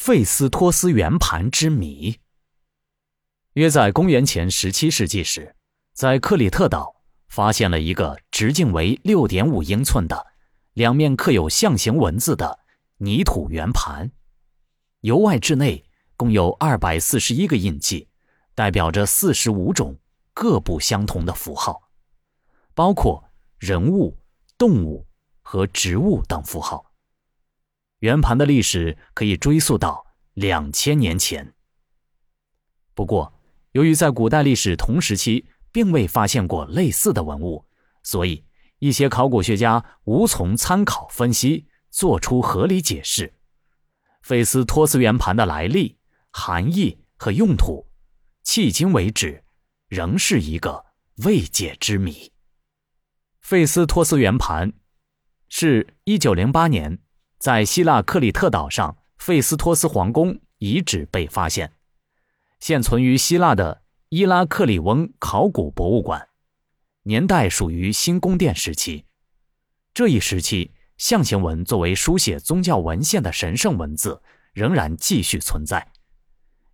费斯托斯圆盘之谜。约在公元前十七世纪时，在克里特岛发现了一个直径为六点五英寸的、两面刻有象形文字的泥土圆盘，由外至内共有二百四十一个印记，代表着四十五种各不相同的符号，包括人物、动物和植物等符号。圆盘的历史可以追溯到两千年前。不过，由于在古代历史同时期并未发现过类似的文物，所以一些考古学家无从参考分析做出合理解释。费斯托斯圆盘的来历、含义和用途，迄今为止仍是一个未解之谜。费斯托斯圆盘是一九零八年。在希腊克里特岛上，费斯托斯皇宫遗址被发现，现存于希腊的伊拉克里翁考古博物馆，年代属于新宫殿时期。这一时期，象形文作为书写宗教文献的神圣文字仍然继续存在。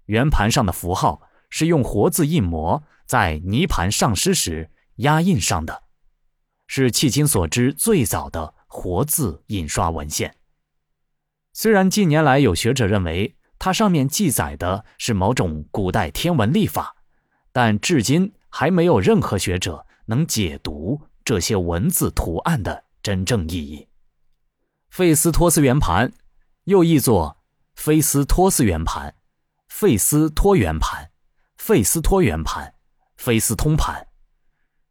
圆盘上的符号是用活字印模在泥盘上尸时压印上的，是迄今所知最早的活字印刷文献。虽然近年来有学者认为它上面记载的是某种古代天文历法，但至今还没有任何学者能解读这些文字图案的真正意义。费斯托斯圆盘，又译作菲斯托斯圆盘、费斯托圆盘、费斯托圆盘、菲斯通盘，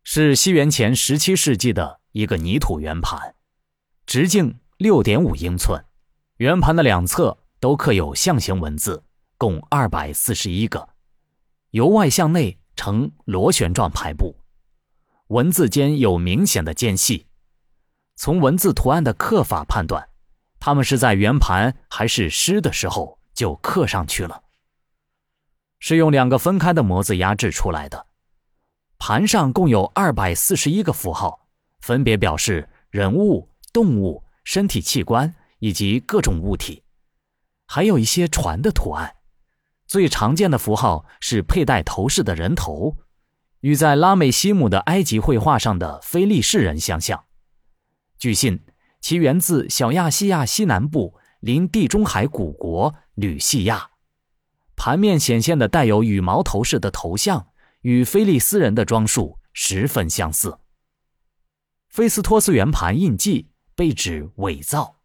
是西元前十七世纪的一个泥土圆盘，直径六点五英寸。圆盘的两侧都刻有象形文字，共二百四十一个，由外向内呈螺旋状排布，文字间有明显的间隙。从文字图案的刻法判断，它们是在圆盘还是湿的时候就刻上去了。是用两个分开的模子压制出来的。盘上共有二百四十一个符号，分别表示人物、动物、身体器官。以及各种物体，还有一些船的图案。最常见的符号是佩戴头饰的人头，与在拉美西姆的埃及绘画上的菲利士人相像。据信，其源自小亚细亚西南部临地中海古国吕西亚。盘面显现的带有羽毛头饰的头像，与菲利斯人的装束十分相似。菲斯托斯圆盘印记被指伪造。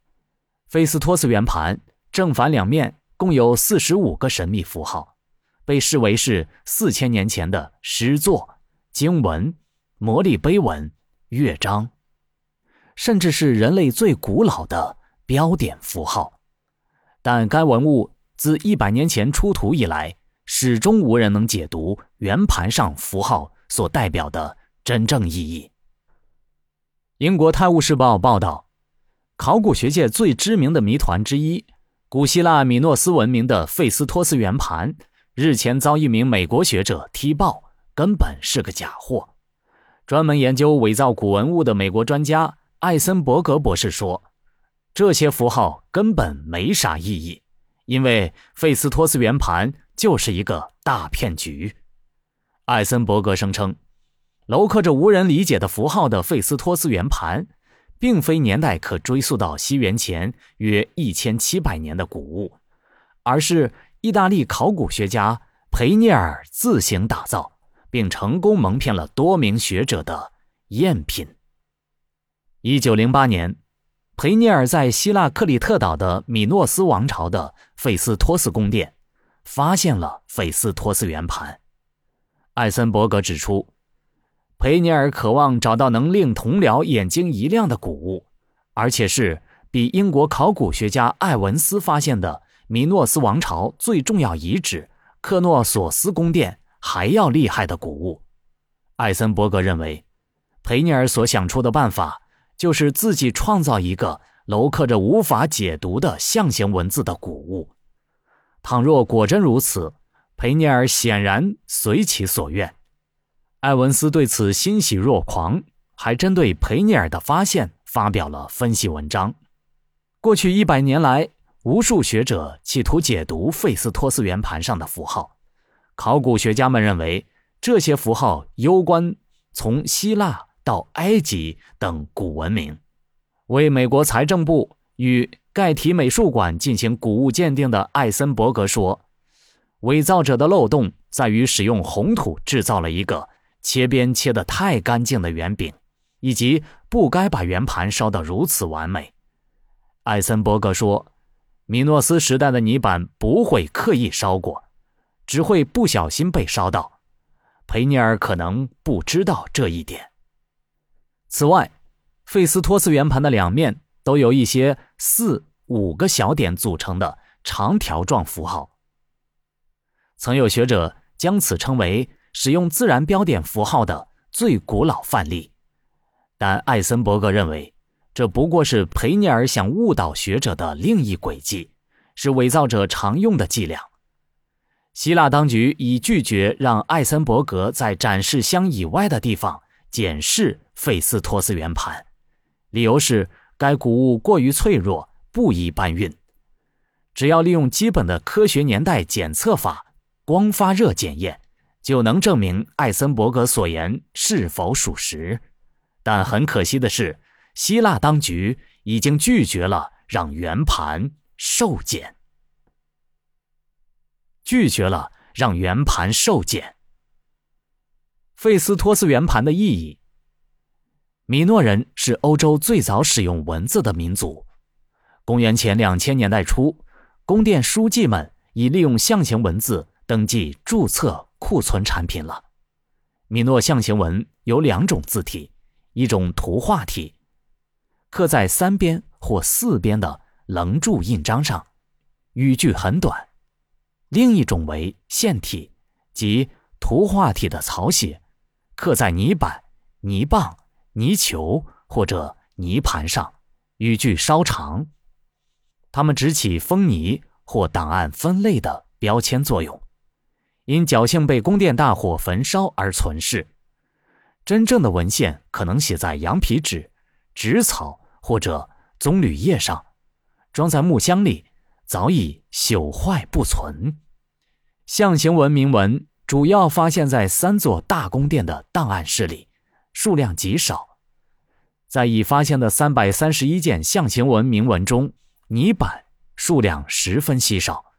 菲斯托斯圆盘正反两面共有四十五个神秘符号，被视为是四千年前的诗作、经文、魔力碑文、乐章，甚至是人类最古老的标点符号。但该文物自一百年前出土以来，始终无人能解读圆盘上符号所代表的真正意义。英国《泰晤士报》报道。考古学界最知名的谜团之一，古希腊米诺斯文明的费斯托斯圆盘，日前遭一名美国学者踢爆，根本是个假货。专门研究伪造古文物的美国专家艾森伯格博士说，这些符号根本没啥意义，因为费斯托斯圆盘就是一个大骗局。艾森伯格声称，镂刻着无人理解的符号的费斯托斯圆盘。并非年代可追溯到西元前约一千七百年的古物，而是意大利考古学家培涅尔自行打造，并成功蒙骗了多名学者的赝品。一九零八年，培涅尔在希腊克里特岛的米诺斯王朝的费斯托斯宫殿发现了费斯托斯圆盘。艾森伯格指出。培尼尔渴望找到能令同僚眼睛一亮的古物，而且是比英国考古学家艾文斯发现的米诺斯王朝最重要遗址克诺索斯宫殿还要厉害的古物。艾森伯格认为，培尼尔所想出的办法就是自己创造一个镂刻着无法解读的象形文字的古物。倘若果真如此，培尼尔显然随其所愿。艾文斯对此欣喜若狂，还针对培尼尔的发现发表了分析文章。过去一百年来，无数学者企图解读费斯托斯圆盘上的符号。考古学家们认为，这些符号攸关从希腊到埃及等古文明。为美国财政部与盖提美术馆进行古物鉴定的艾森伯格说：“伪造者的漏洞在于使用红土制造了一个切边切得太干净的圆饼，以及不该把圆盘烧得如此完美。”艾森伯格说：“米诺斯时代的泥板不会刻意烧过。”只会不小心被烧到，培尼尔可能不知道这一点。此外，费斯托斯圆盘的两面都有一些四五个小点组成的长条状符号。曾有学者将此称为使用自然标点符号的最古老范例，但艾森伯格认为，这不过是培尼尔想误导学者的另一轨迹，是伪造者常用的伎俩。希腊当局已拒绝让艾森伯格在展示箱以外的地方检视费斯托斯圆盘，理由是该古物过于脆弱，不宜搬运。只要利用基本的科学年代检测法——光发热检验，就能证明艾森伯格所言是否属实。但很可惜的是，希腊当局已经拒绝了让圆盘受检。拒绝了让圆盘受检。费斯托斯圆盘的意义。米诺人是欧洲最早使用文字的民族。公元前两千年代初，宫殿书记们已利用象形文字登记、注册、库存产品了。米诺象形文有两种字体，一种图画体，刻在三边或四边的棱柱印章上，语句很短。另一种为线体，即图画体的草写，刻在泥板、泥棒、泥球或者泥盘上，语句稍长。它们只起封泥或档案分类的标签作用，因侥幸被宫殿大火焚烧而存世。真正的文献可能写在羊皮纸、纸草或者棕榈叶上，装在木箱里。早已朽坏不存。象形文铭文主要发现在三座大宫殿的档案室里，数量极少。在已发现的三百三十一件象形文铭文中，泥板数量十分稀少。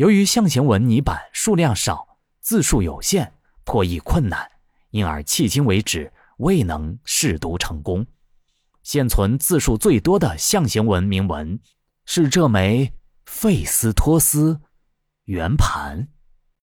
由于象形文泥板数量少，字数有限，破译困难，因而迄今为止未能试读成功。现存字数最多的象形文铭文。是这枚费斯托斯圆盘。